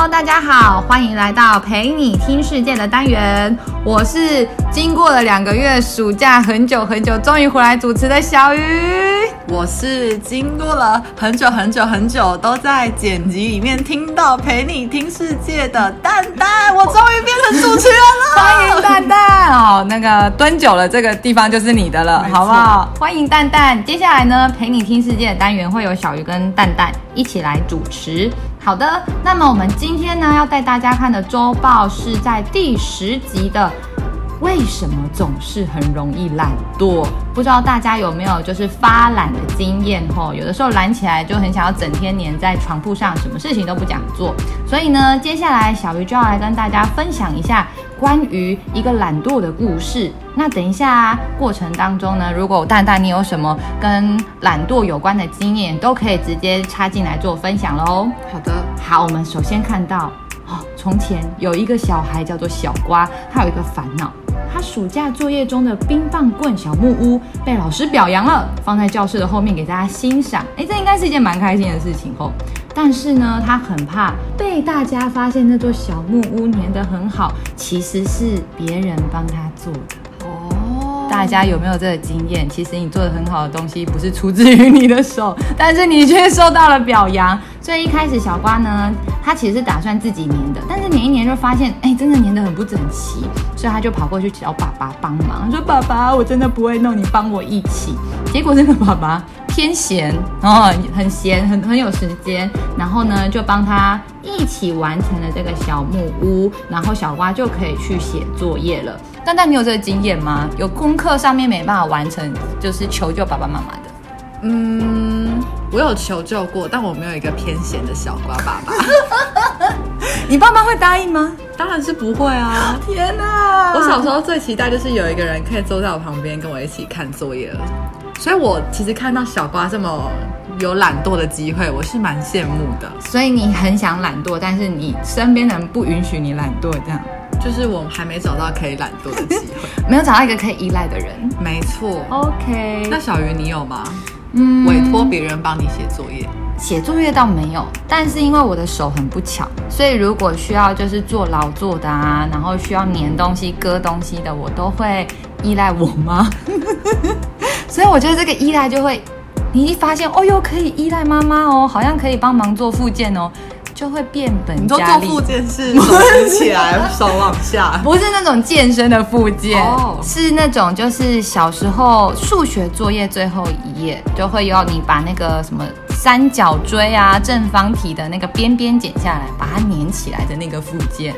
Hello，大家好，欢迎来到陪你听世界的单元。我是经过了两个月暑假很久很久，终于回来主持的小鱼。我是经过了很久很久很久，都在剪辑里面听到陪你听世界的蛋蛋。我终于变成主持人了，欢迎蛋蛋哦。那个蹲久了，这个地方就是你的了，好不好？欢迎蛋蛋。接下来呢，陪你听世界的单元会有小鱼跟蛋蛋一起来主持。好的，那么我们今天呢要带大家看的周报是在第十集的。为什么总是很容易懒惰？不知道大家有没有就是发懒的经验吼？有的时候懒起来就很想要整天黏在床铺上，什么事情都不想做。所以呢，接下来小鱼就要来跟大家分享一下关于一个懒惰的故事。那等一下过程当中呢，如果蛋蛋你有什么跟懒惰有关的经验，都可以直接插进来做分享喽。好的，好，我们首先看到哦，从前有一个小孩叫做小瓜，他有一个烦恼。他暑假作业中的冰棒棍小木屋被老师表扬了，放在教室的后面给大家欣赏。哎，这应该是一件蛮开心的事情哦。但是呢，他很怕被大家发现那座小木屋粘得很好，其实是别人帮他做的。哦，大家有没有这个经验？其实你做的很好的东西不是出自于你的手，但是你却受到了表扬。所以一开始小瓜呢，他其实是打算自己粘的，但是粘一粘就发现，哎，真的粘得很不整齐，所以他就跑过去找爸爸帮忙，说：“爸爸，我真的不会弄，你帮我一起。”结果这个爸爸偏闲，然后很闲，很很有时间，然后呢就帮他一起完成了这个小木屋，然后小瓜就可以去写作业了。蛋蛋，你有这个经验吗？有功课上面没办法完成，就是求救爸爸妈妈的？嗯，我有求救过，但我没有一个偏闲的小瓜爸爸。你爸妈会答应吗？当然是不会啊！天哪！我小时候最期待就是有一个人可以坐在我旁边跟我一起看作业了。所以我其实看到小瓜这么有懒惰的机会，我是蛮羡慕的。所以你很想懒惰，但是你身边的人不允许你懒惰，这样。就是我还没找到可以懒惰的机会，没有找到一个可以依赖的人。没错。OK。那小鱼你有吗？嗯，委托别人帮你写作业，写作业倒没有，但是因为我的手很不巧，所以如果需要就是做劳作的啊，然后需要粘东西、割东西的，我都会依赖我妈。所以我觉得这个依赖就会，你一发现哦哟可以依赖妈妈哦，好像可以帮忙做附件哦。就会变本加厉。你说做复健是 手举起来，手往下，不是那种健身的复健，哦，是那种就是小时候数学作业最后一页就会要你把那个什么三角锥啊、正方体的那个边边剪下来，把它粘起来的那个复健。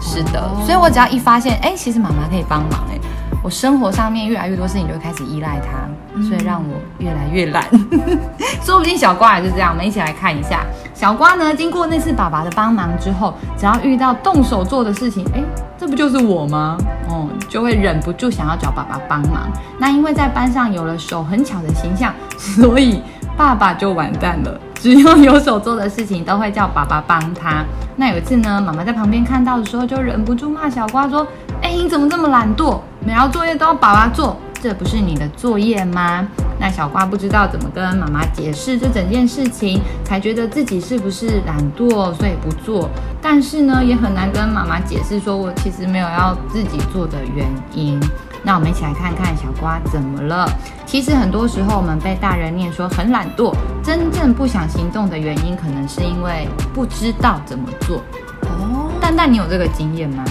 是的，哦，所以我只要一发现，哎，其实妈妈可以帮忙，哎，我生活上面越来越多事情就会开始依赖她，所以让我越来越懒。说不定小瓜也是这样，我们一起来看一下。小瓜呢，经过那次爸爸的帮忙之后，只要遇到动手做的事情，哎，这不就是我吗？哦，就会忍不住想要找爸爸帮忙。那因为在班上有了手很巧的形象，所以爸爸就完蛋了。只要有手做的事情，都会叫爸爸帮他。那有一次呢，妈妈在旁边看到的时候，就忍不住骂小瓜说：“哎，你怎么这么懒惰？每道作业都要爸爸做，这不是你的作业吗？”那小瓜不知道怎么跟妈妈解释这整件事情，才觉得自己是不是懒惰，所以不做。但是呢，也很难跟妈妈解释，说我其实没有要自己做的原因。那我们一起来看看小瓜怎么了。其实很多时候我们被大人念说很懒惰，真正不想行动的原因，可能是因为不知道怎么做。哦，蛋蛋，你有这个经验吗？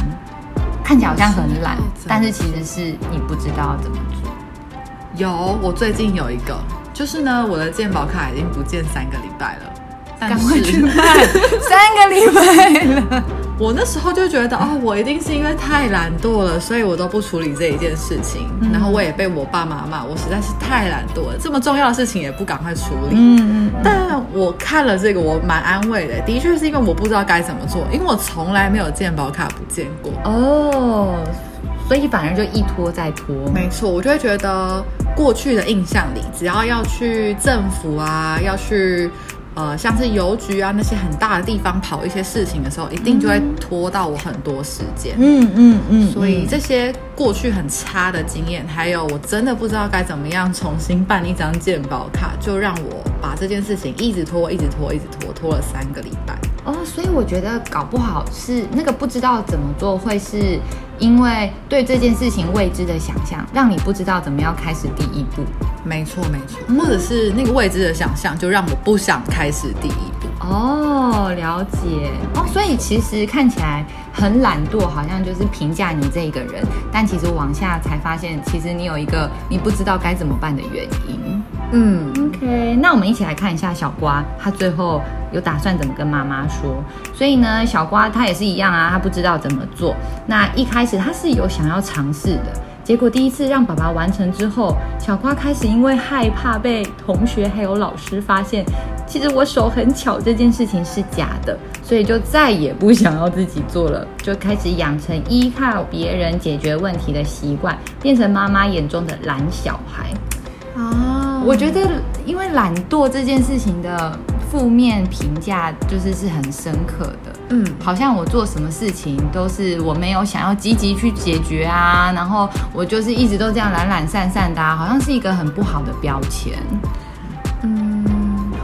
看起来好像很懒，但是其实是你不知道怎么做。有，我最近有一个，就是呢，我的健保卡已经不见三个礼拜了，赶快去卖，三个礼拜了。我那时候就觉得，哦，我一定是因为太懒惰了，所以我都不处理这一件事情。嗯、然后我也被我爸妈骂，我实在是太懒惰了，这么重要的事情也不赶快处理。嗯嗯。但我看了这个，我蛮安慰的，的确是因为我不知道该怎么做，因为我从来没有健保卡不见过。哦。所以反而就一拖再拖，没错，我就会觉得过去的印象里，只要要去政府啊，要去呃像是邮局啊那些很大的地方跑一些事情的时候，一定就会拖到我很多时间。嗯嗯嗯。所以这些过去很差的经验，还有我真的不知道该怎么样重新办一张健保卡，就让我把这件事情一直拖，一直拖，一直拖，拖了三个礼拜。哦，所以我觉得搞不好是那个不知道怎么做，会是因为对这件事情未知的想象，让你不知道怎么样开始第一步。没错，没错，或者是那个未知的想象，就让我不想开始第一步。哦，了解。哦，所以其实看起来很懒惰，好像就是评价你这一个人，但其实往下才发现，其实你有一个你不知道该怎么办的原因。嗯，OK，那我们一起来看一下小瓜，他最后有打算怎么跟妈妈说。所以呢，小瓜他也是一样啊，他不知道怎么做。那一开始他是有想要尝试的，结果第一次让爸爸完成之后，小瓜开始因为害怕被同学还有老师发现，其实我手很巧这件事情是假的，所以就再也不想要自己做了，就开始养成依靠别人解决问题的习惯，变成妈妈眼中的懒小孩。啊，我觉得因为懒惰这件事情的负面评价就是是很深刻的。嗯，好像我做什么事情都是我没有想要积极去解决啊，然后我就是一直都这样懒懒散散的啊，好像是一个很不好的标签。嗯，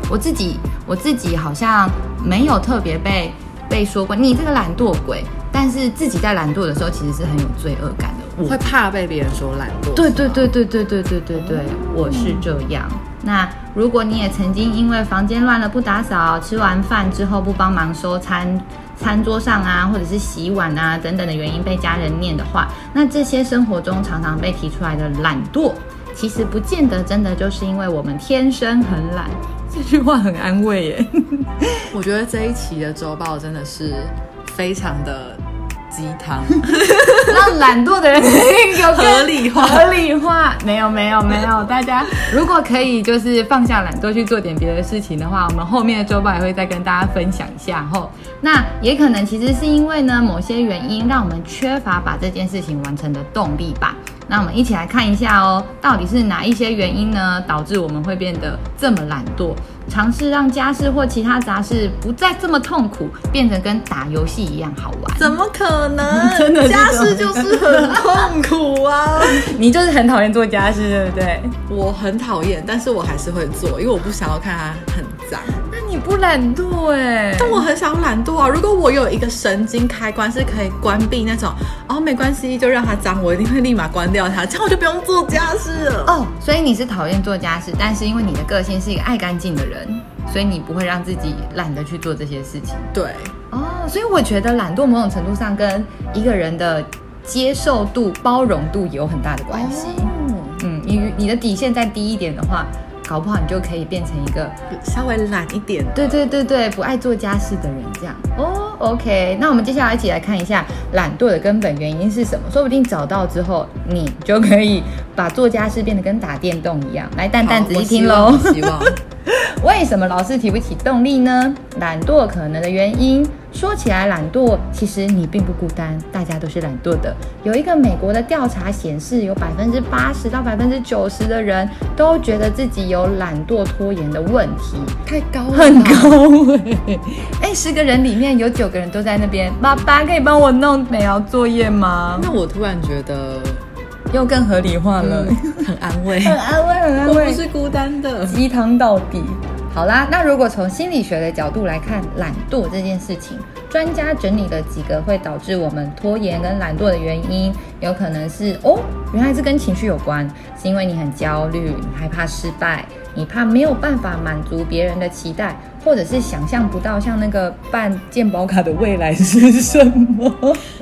我自己我自己好像没有特别被被说过你这个懒惰鬼，但是自己在懒惰的时候其实是很有罪恶感的。我会怕被别人说懒惰。对对对对对对对对对，我是这样。那如果你也曾经因为房间乱了不打扫，吃完饭之后不帮忙收餐餐桌上啊，或者是洗碗啊等等的原因被家人念的话，那这些生活中常常被提出来的懒惰，其实不见得真的就是因为我们天生很懒。这句话很安慰耶。我觉得这一期的周报真的是非常的。鸡汤，让懒惰的人有合理化。合理化，没有没有没有。大家如果可以，就是放下懒惰去做点别的事情的话，我们后面的周报也会再跟大家分享一下。吼，那也可能其实是因为呢，某些原因让我们缺乏把这件事情完成的动力吧。那我们一起来看一下哦，到底是哪一些原因呢，导致我们会变得这么懒惰？尝试让家事或其他杂事不再这么痛苦，变成跟打游戏一样好玩？怎么可能？真的，家事就是很痛苦啊！你就是很讨厌做家事，对不对？我很讨厌，但是我还是会做，因为我不想要看它很脏。那你不懒惰哎？但我很想懒惰啊！如果我有一个神经开关是可以关闭那种，哦，没关系，就让它脏，我一定会立马关掉它，这样我就不用做家事了。哦，所以你是讨厌做家事，但是因为你的个性是一个爱干净的人。所以你不会让自己懒得去做这些事情。对，哦，所以我觉得懒惰某种程度上跟一个人的接受度、包容度有很大的关系。哦、嗯，你你的底线再低一点的话，搞不好你就可以变成一个稍微懒一点。对对对对，不爱做家事的人这样。哦，OK，那我们接下来一起来看一下懒惰的根本原因是什么？说不定找到之后，你就可以把做家事变得跟打电动一样。来，蛋蛋仔细听喽。希望。为什么老是提不起动力呢？懒惰可能的原因，说起来懒惰，其实你并不孤单，大家都是懒惰的。有一个美国的调查显示，有百分之八十到百分之九十的人都觉得自己有懒惰拖延的问题，太高了，很高哎！哎，十个人里面有九个人都在那边，爸爸可以帮我弄美劳作业吗？那我突然觉得。又更合理化了，嗯、很安慰，很安慰，很安慰。我不是孤单的，鸡汤到底。好啦，那如果从心理学的角度来看懒惰这件事情，专家整理了几个会导致我们拖延跟懒惰的原因，有可能是哦，原来是跟情绪有关，是因为你很焦虑，你害怕失败，你怕没有办法满足别人的期待。或者是想象不到像那个办健保卡的未来是什么？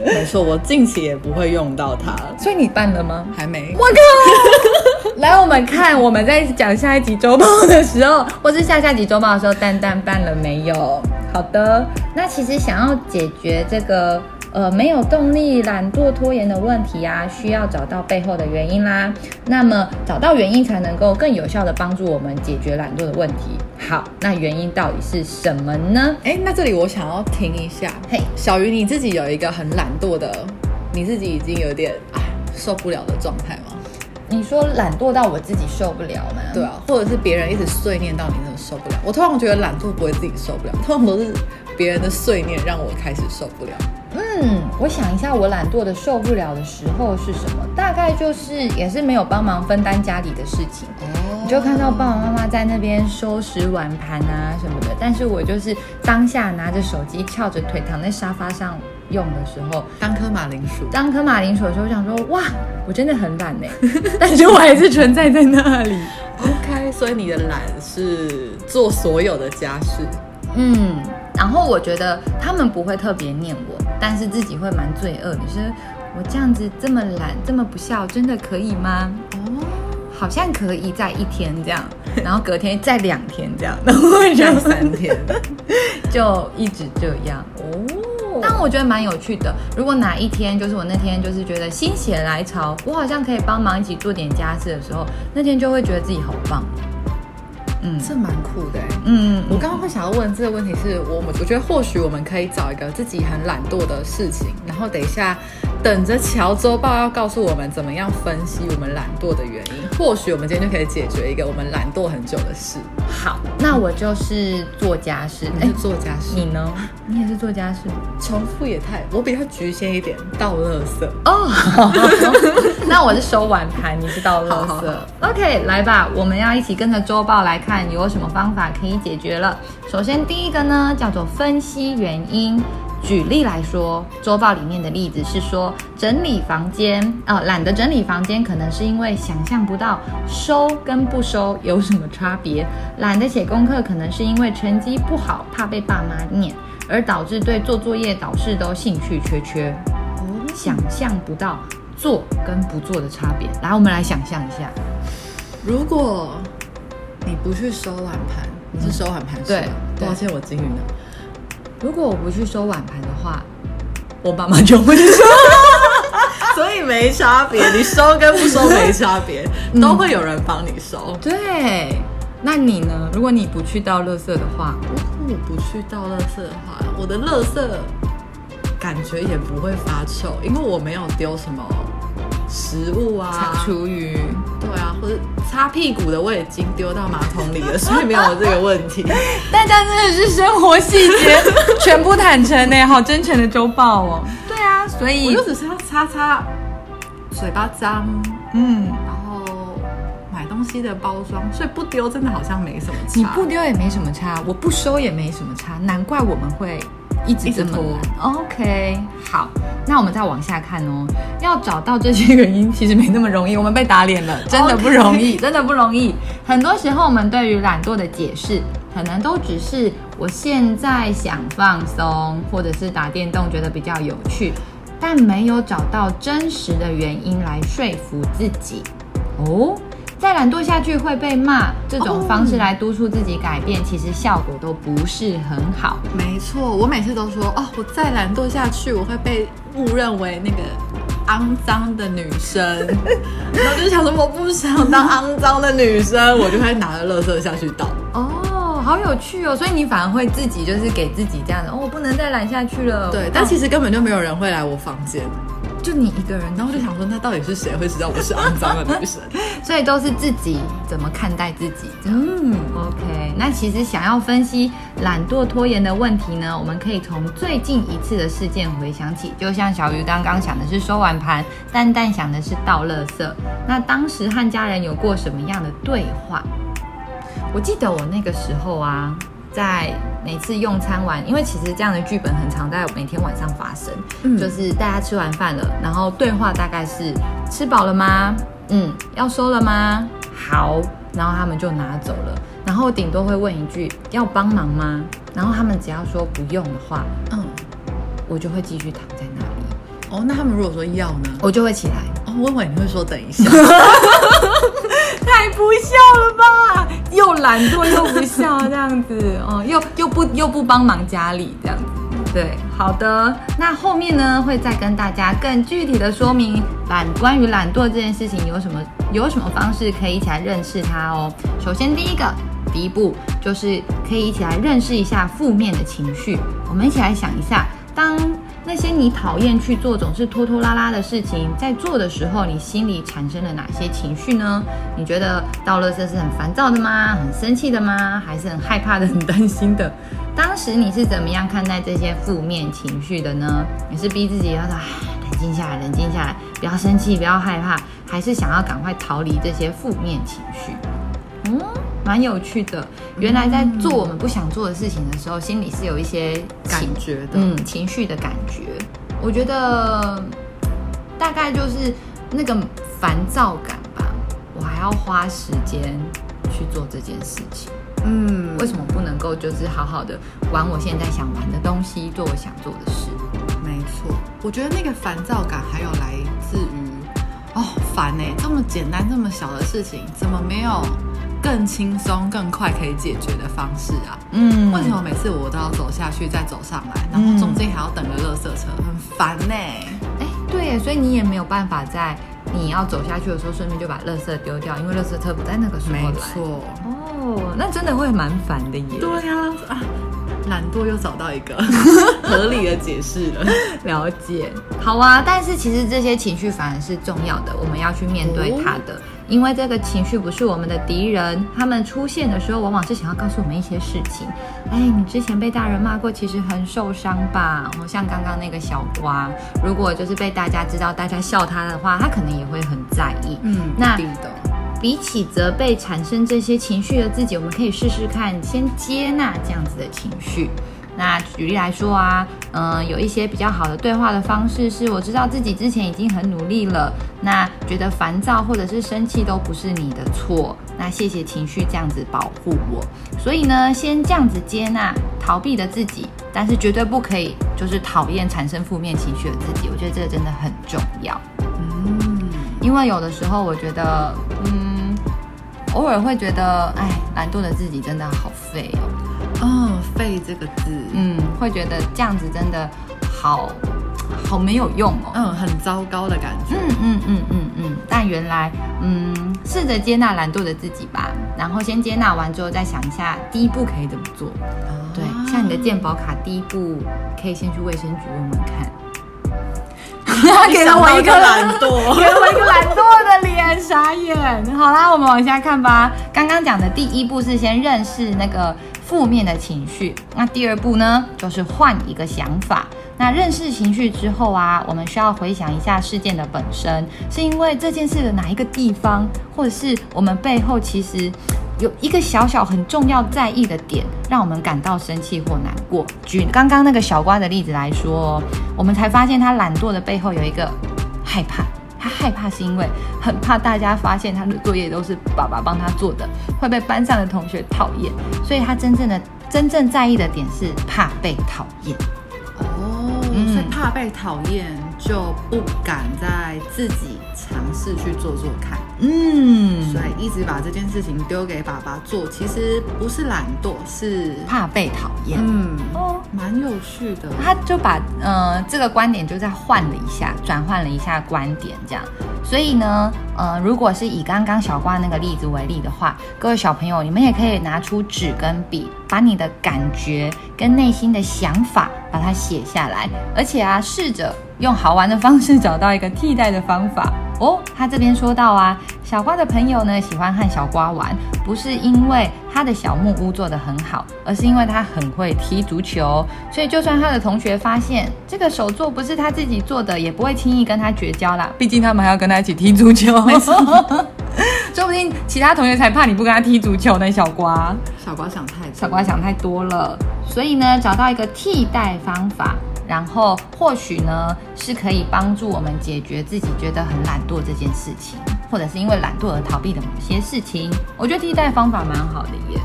没错，我近期也不会用到它。所以你办了吗？还没。我靠！来，我们看我们在讲下一集周报的时候，或是下下集周报的时候，蛋蛋办了没有？好的，那其实想要解决这个。呃，没有动力、懒惰、拖延的问题啊，需要找到背后的原因啦。那么找到原因，才能够更有效的帮助我们解决懒惰的问题。好，那原因到底是什么呢？诶，那这里我想要停一下。嘿，小鱼，你自己有一个很懒惰的，你自己已经有点啊受不了的状态吗？你说懒惰到我自己受不了吗？对啊，或者是别人一直碎念到你真的受不了？我通常觉得懒惰不会自己受不了，通常都是别人的碎念让我开始受不了。嗯，我想一下，我懒惰的受不了的时候是什么？大概就是也是没有帮忙分担家里的事情。哦。你就看到爸爸妈妈在那边收拾碗盘啊什么的，但是我就是当下拿着手机，翘着腿躺在沙发上用的时候，当颗马铃薯，当颗马铃薯的时候，我想说哇，我真的很懒呢，但是我还是存在在那里。OK，所以你的懒是做所有的家事，嗯，然后我觉得他们不会特别念我，但是自己会蛮罪恶的，就是我这样子这么懒，这么不孝，真的可以吗？哦，好像可以在一天这样，然后隔天再两天这样，然后就 三天，就一直这样哦。但我觉得蛮有趣的。如果哪一天就是我那天就是觉得心血来潮，我好像可以帮忙一起做点家事的时候，那天就会觉得自己好棒。嗯，这蛮酷的。嗯，我刚刚会想要问这个问题是我们，我觉得或许我们可以找一个自己很懒惰的事情，然后等一下等着乔周报要告诉我们怎么样分析我们懒惰的原因。或许我们今天就可以解决一个我们懒惰很久的事。好，那我就是做家事。你是做家事，你呢？你也是做家事，重复也太……我比较局限一点，倒垃圾。哦，那我是收碗盘，你是倒垃圾。好好好 OK，来吧，我们要一起跟着周报来看有什么方法可以解决了。首先，第一个呢叫做分析原因。举例来说，周报里面的例子是说，整理房间啊，呃，懒得整理房间，可能是因为想象不到收跟不收有什么差别；懒得写功课，可能是因为成绩不好，怕被爸妈念，而导致对做作业、导师都兴趣缺缺。哦，想象不到做跟不做的差别。来，我们来想象一下，如果你不去收碗盘，你是收碗盘，嗯，对，抱歉，我金鱼呢？如果我不去收碗盘的话，我爸妈就会收，所以没差别。你收跟不收没差别，嗯、都会有人帮你收。对，那你呢？如果你不去倒垃圾的话，如果我不去倒垃圾的话，我的垃圾感觉也不会发臭，因为我没有丢什么食物啊、厨余。对啊，或者擦屁股的我已经丢到马桶里了，所以没有这个问题。大家真的是生活细节 全部坦诚呢，好真诚的周报哦。对啊，所以我就只是要擦擦嘴巴脏，嗯，然后买东西的包装，所以不丢真的好像没什么差。你不丢也没什么差，我不收也没什么差，难怪我们会。一直这么懒，OK，好，那我们再往下看哦。要找到这些原因，其实没那么容易。我们被打脸了，真的不容易.真的不容易。很多时候，我们对于懒惰的解释，可能都只是我现在想放松，或者是打电动觉得比较有趣，但没有找到真实的原因来说服自己哦。再懒惰下去会被骂，这种方式来督促自己改变，其实效果都不是很好。没错，我每次都说哦，我再懒惰下去，我会被误认为那个肮脏的女生。然后就想说，我不想当肮脏的女生，我就会拿着垃圾下去倒。哦，好有趣哦！所以你反而会自己就是给自己这样的哦，我不能再懒下去了。对，但其实根本就没有人会来我房间。就你一个人，然后就想说，那到底是谁会知道我是肮脏的女生？所以都是自己怎么看待自己。嗯，OK。那其实想要分析懒惰拖延的问题呢，我们可以从最近一次的事件回想起。就像小鱼刚刚想的是收碗盘，蛋蛋想的是倒垃圾。那当时和家人有过什么样的对话？我记得我那个时候啊。在每次用餐完，因为其实这样的剧本很常在每天晚上发生，嗯，就是大家吃完饭了，然后对话大概是吃饱了吗？嗯，要收了吗？好，然后他们就拿走了，然后顶多会问一句要帮忙吗？然后他们只要说不用的话，嗯，我就会继续躺在那里。哦，那他们如果说要呢？我就会起来。哦，我以为你会说等一下。太不孝了吧！又懒惰又不孝这样子哦，又又不又不帮忙家里这样子。对，好的，那后面呢会再跟大家更具体的说明懒关于懒惰这件事情有什么有什么方式可以一起来认识它哦。首先第一个第一步就是可以一起来认识一下负面的情绪。我们一起来想一下，当。那些你讨厌去做、总是拖拖拉拉的事情，在做的时候，你心里产生了哪些情绪呢？你觉得倒垃圾是很烦躁的吗？很生气的吗？还是很害怕的、很担心的？当时你是怎么样看待这些负面情绪的呢？你是逼自己要说，冷静下来，冷静下来，不要生气，不要害怕，还是想要赶快逃离这些负面情绪？嗯，蛮有趣的。原来在做我们不想做的事情的时候，心里是有一些感觉的，嗯，情绪的感觉。我觉得大概就是那个烦躁感吧。我还要花时间去做这件事情。嗯，为什么不能够就是好好的玩我现在想玩的东西，做我想做的事？没错，我觉得那个烦躁感还有来自于哦，烦哎，这么简单这么小的事情，怎么没有更轻松更快可以解决的方式啊？嗯，为什么每次我都要走下去再走上来，然后中间还要等个垃圾车，很烦呢？哎，对耶，所以你也没有办法在你要走下去的时候顺便就把垃圾丢掉，因为垃圾车不在那个时候来。没错，哦，那真的会蛮烦的耶。对呀，啊。懒惰又找到一个 合理的解释了，了解。好啊，但是其实这些情绪反而是重要的，我们要去面对它的，哦、因为这个情绪不是我们的敌人，他们出现的时候往往是想要告诉我们一些事情。哎，你之前被大人骂过，其实很受伤吧？哦，像刚刚那个小瓜，如果就是被大家知道，大家笑他的话，他可能也会很在意。嗯，那。比起责备产生这些情绪的自己，我们可以试试看，先接纳这样子的情绪。那举例来说啊，嗯、呃，有一些比较好的对话的方式是，我知道自己之前已经很努力了，那觉得烦躁或者是生气都不是你的错，那谢谢情绪这样子保护我。所以呢，先这样子接纳逃避的自己，但是绝对不可以就是讨厌产生负面情绪的自己。我觉得这个真的很重要。嗯，因为有的时候我觉得，嗯。偶尔会觉得，哎，懒惰的自己真的好废哦。嗯，废这个字，嗯，会觉得这样子真的好好没有用哦。嗯，很糟糕的感觉。嗯嗯嗯嗯嗯。但原来，嗯，试着接纳懒惰的自己吧。然后先接纳完之后，再想一下第一步可以怎么做。啊、对，像你的健保卡，第一步可以先去卫生局问问看。他 给了我一个懒惰，给了我一个懒惰的脸，傻眼。好啦，我们往下看吧。刚刚讲的第一步是先认识那个负面的情绪，那第二步呢，就是换一个想法。那认识情绪之后啊，我们需要回想一下事件的本身，是因为这件事的哪一个地方，或者是我们背后其实。有一个小小很重要在意的点，让我们感到生气或难过。举刚刚那个小瓜的例子来说，我们才发现他懒惰的背后有一个害怕。他害怕是因为很怕大家发现他的作业都是爸爸帮他做的，会被班上的同学讨厌。所以他真正的真正在意的点是怕被讨厌。哦，所以怕被讨厌就不敢再自己尝试去做做看。嗯，所以一直把这件事情丢给爸爸做，其实不是懒惰，是怕被讨厌。嗯，哦，蛮有趣的。他就把呃这个观点就再换了一下，转换了一下观点，这样。所以呢，呃，如果是以刚刚小瓜那个例子为例的话，各位小朋友，你们也可以拿出纸跟笔，把你的感觉跟内心的想法把它写下来，而且啊，试着用好玩的方式找到一个替代的方法。哦，他这边说到啊，小瓜的朋友呢喜欢和小瓜玩，不是因为他的小木屋做得很好，而是因为他很会踢足球，所以就算他的同学发现这个手作不是他自己做的，也不会轻易跟他绝交啦。毕竟他们还要跟他一起踢足球，没错，说不定其他同学才怕你不跟他踢足球呢。小瓜，小瓜想太多，小瓜想太多了，所以呢，找到一个替代方法。然后或许呢，是可以帮助我们解决自己觉得很懒惰这件事情，或者是因为懒惰而逃避的某些事情。我觉得替代方法蛮好的耶。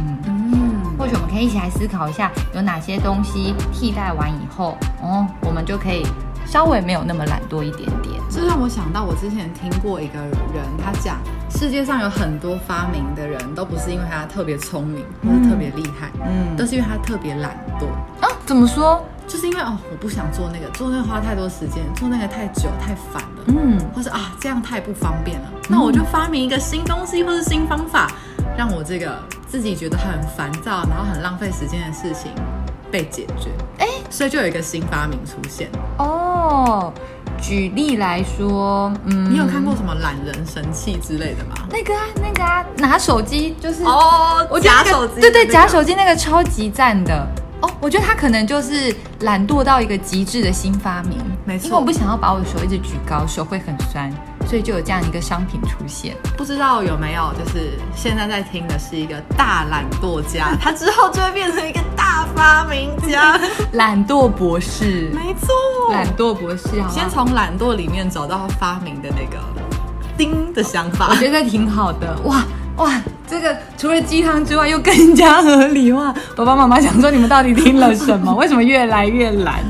嗯嗯，或许我们可以一起来思考一下，有哪些东西替代完以后，哦，我们就可以稍微没有那么懒惰一点点。这让我想到，我之前听过一个人，他讲世界上有很多发明的人都不是因为他特别聪明或者特别厉害，嗯，都是因为他特别懒惰啊？怎么说？就是因为哦，我不想做那个，做那个花太多时间，做那个太久太烦了，嗯，或是啊这样太不方便了，嗯、那我就发明一个新东西或是新方法，让我这个自己觉得很烦躁，然后很浪费时间的事情被解决，哎，所以就有一个新发明出现哦。举例来说，嗯，你有看过什么懒人神器之类的吗？那个啊，那个啊，拿手机就是哦，我夹手机，对对，假手机那个超级赞的。哦，我觉得他可能就是懒惰到一个极致的新发明。没错，因为我不想要把我的手一直举高，手会很酸，所以就有这样一个商品出现。不知道有没有，就是现在在听的是一个大懒惰家，他之后就会变成一个大发明家，懒惰博士。没错，懒惰博士，先从懒惰里面找到发明的那个丁的想法，我觉得挺好的。哇哇，这个除了鸡汤之外，又更加合理化！爸爸妈妈想说，你们到底听了什么？为什么越来越懒？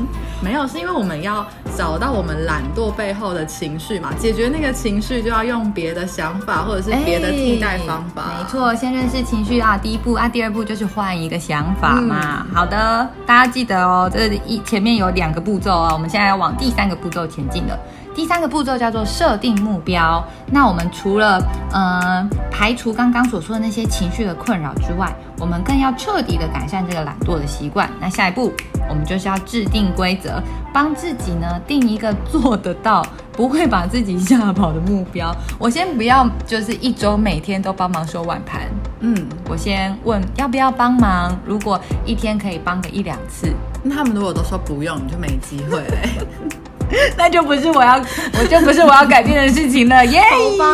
没有，是因为我们要找到我们懒惰背后的情绪嘛，解决那个情绪就要用别的想法或者是别的替代方法。没错，先认识情绪啊，第一步啊，第二步就是换一个想法嘛。嗯、好的，大家记得哦，这一前面有两个步骤啊，我们现在要往第三个步骤前进了。第三个步骤叫做设定目标。那我们除了呃排除刚刚所说的那些情绪的困扰之外，我们更要彻底的改善这个懒惰的习惯。那下一步，我们就是要制定规则，帮自己呢定一个做得到、不会把自己吓跑的目标。我先不要，就是一周每天都帮忙收碗盘。嗯，我先问要不要帮忙。如果一天可以帮个一两次，那他们如果都说不用，你就没机会嘞。那就不是我要，我就不是我要改变的事情了，耶、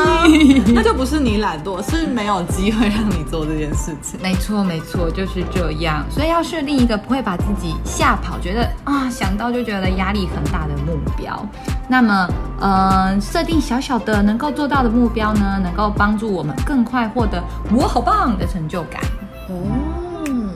那就不是你懒惰，是没有机会让你做这件事情。没错，没错，就是这样。所以要设定一个不会把自己吓跑，觉得啊想到就觉得压力很大的目标。那么，嗯、呃，设定小小的能够做到的目标呢，能够帮助我们更快获得我好棒的成就感。哦。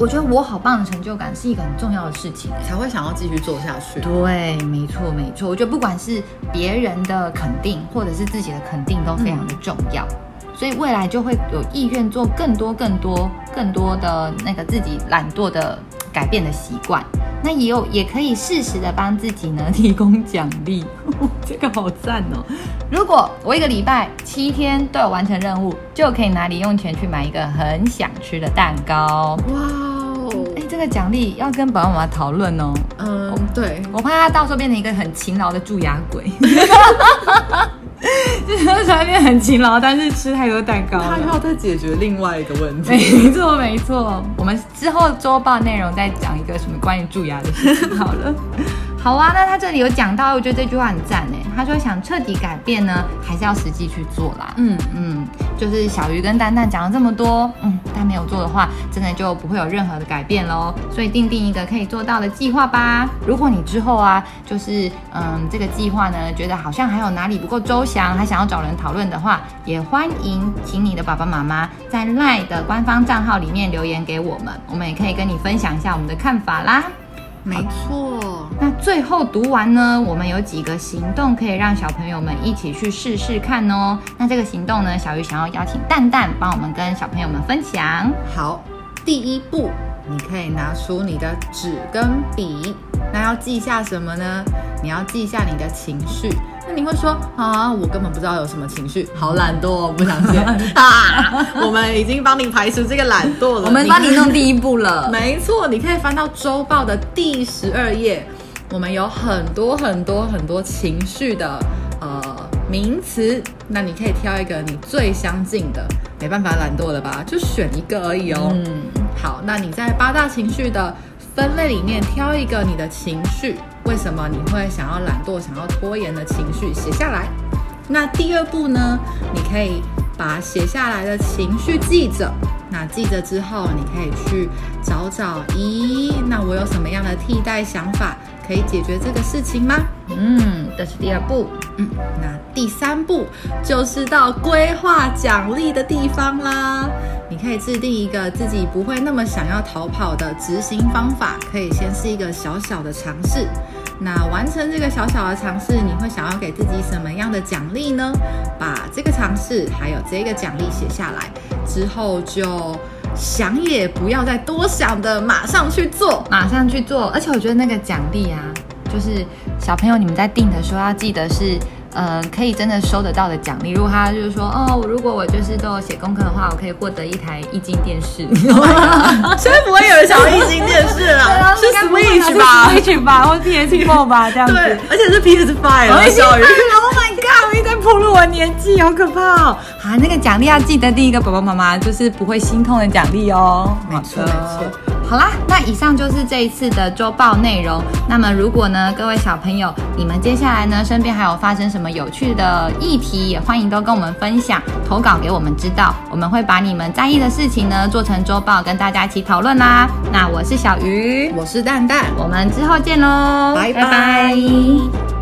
我觉得我好棒的成就感是一个很重要的事情，才会想要继续做下去。对，没错，没错。我觉得不管是别人的肯定，或者是自己的肯定，都非常的重要。嗯。所以未来就会有意愿做更多、更多、更多的那个自己懒惰的改变的习惯。那也有，也可以适时的帮自己呢 提供奖励，这个好赞哦！如果我一个礼拜七天都有完成任务，就可以拿零用钱去买一个很想吃的蛋糕。哇哦！哎，这个奖励要跟爸爸妈妈讨论哦。嗯，对，我怕他到时候变成一个很勤劳的蛀牙鬼。就是说变很勤劳，但是吃太多蛋糕，他要再解决另外一个问题。没错，没错。我们之后周报内容再讲一个什么关于蛀牙的事情好了。好啊，那他这里有讲到，我觉得这句话很赞哎。他说想彻底改变呢，还是要实际去做啦。嗯嗯，就是小鱼跟蛋蛋讲了这么多，嗯，但没有做的话，真的就不会有任何的改变喽。所以订定一个可以做到的计划吧。如果你之后啊，就是嗯这个计划呢，觉得好像还有哪里不够周详，还想要找人讨论的话，也欢迎请你的爸爸妈妈在 LINE 的官方账号里面留言给我们，我们也可以跟你分享一下我们的看法啦。没错，那最后读完呢，我们有几个行动可以让小朋友们一起去试试看哦。那这个行动呢，小鱼想要邀请蛋蛋帮我们跟小朋友们分享。好，第一步，你可以拿出你的纸跟笔，那要记下什么呢？你要记下你的情绪。那你会说啊，我根本不知道有什么情绪，好懒惰，不想写 啊。我们已经帮你排除这个懒惰了，我们帮你弄第一步了。没错，你可以翻到周报的第十二页，我们有很多很多很多情绪的呃名词，那你可以挑一个你最相近的。没办法，懒惰了吧？就选一个而已哦。嗯，好，那你在八大情绪的分类里面挑一个你的情绪。为什么你会想要懒惰、想要拖延的情绪写下来？那第二步呢？你可以把写下来的情绪记着。那记着之后，你可以去找找，咦，那我有什么样的替代想法可以解决这个事情吗？嗯，这是第二步。嗯，那第三步就是到规划奖励的地方啦。你可以制定一个自己不会那么想要逃跑的执行方法，可以先是一个小小的尝试。那完成这个小小的尝试，你会想要给自己什么样的奖励呢？把这个尝试还有这个奖励写下来之后，就想也不要再多想的，马上去做，马上去做。而且我觉得那个奖励啊，就是小朋友你们在定的时候要记得是。呃，可以真的收得到的奖励。如果他就是说，哦，如果我就是都有写功课的话，我可以获得一台液晶电视。所以不会有人想要液晶电视了，是 Switch 吧？Switch 吧，或 PS4 吧，这样子。对，而且是 PS5 了。Oh my god！我一直在暴露我年纪，好可怕哦。好，那个奖励要记得第一个，爸爸妈妈就是不会心痛的奖励哦。没错，没错。好啦，那以上就是这一次的周报内容。那么如果呢，各位小朋友，你们接下来呢，身边还有发生什么有趣的议题，也欢迎都跟我们分享，投稿给我们知道，我们会把你们在意的事情呢，做成周报跟大家一起讨论啦。那我是小鱼，我是蛋蛋，我们之后见喽，拜拜。拜拜。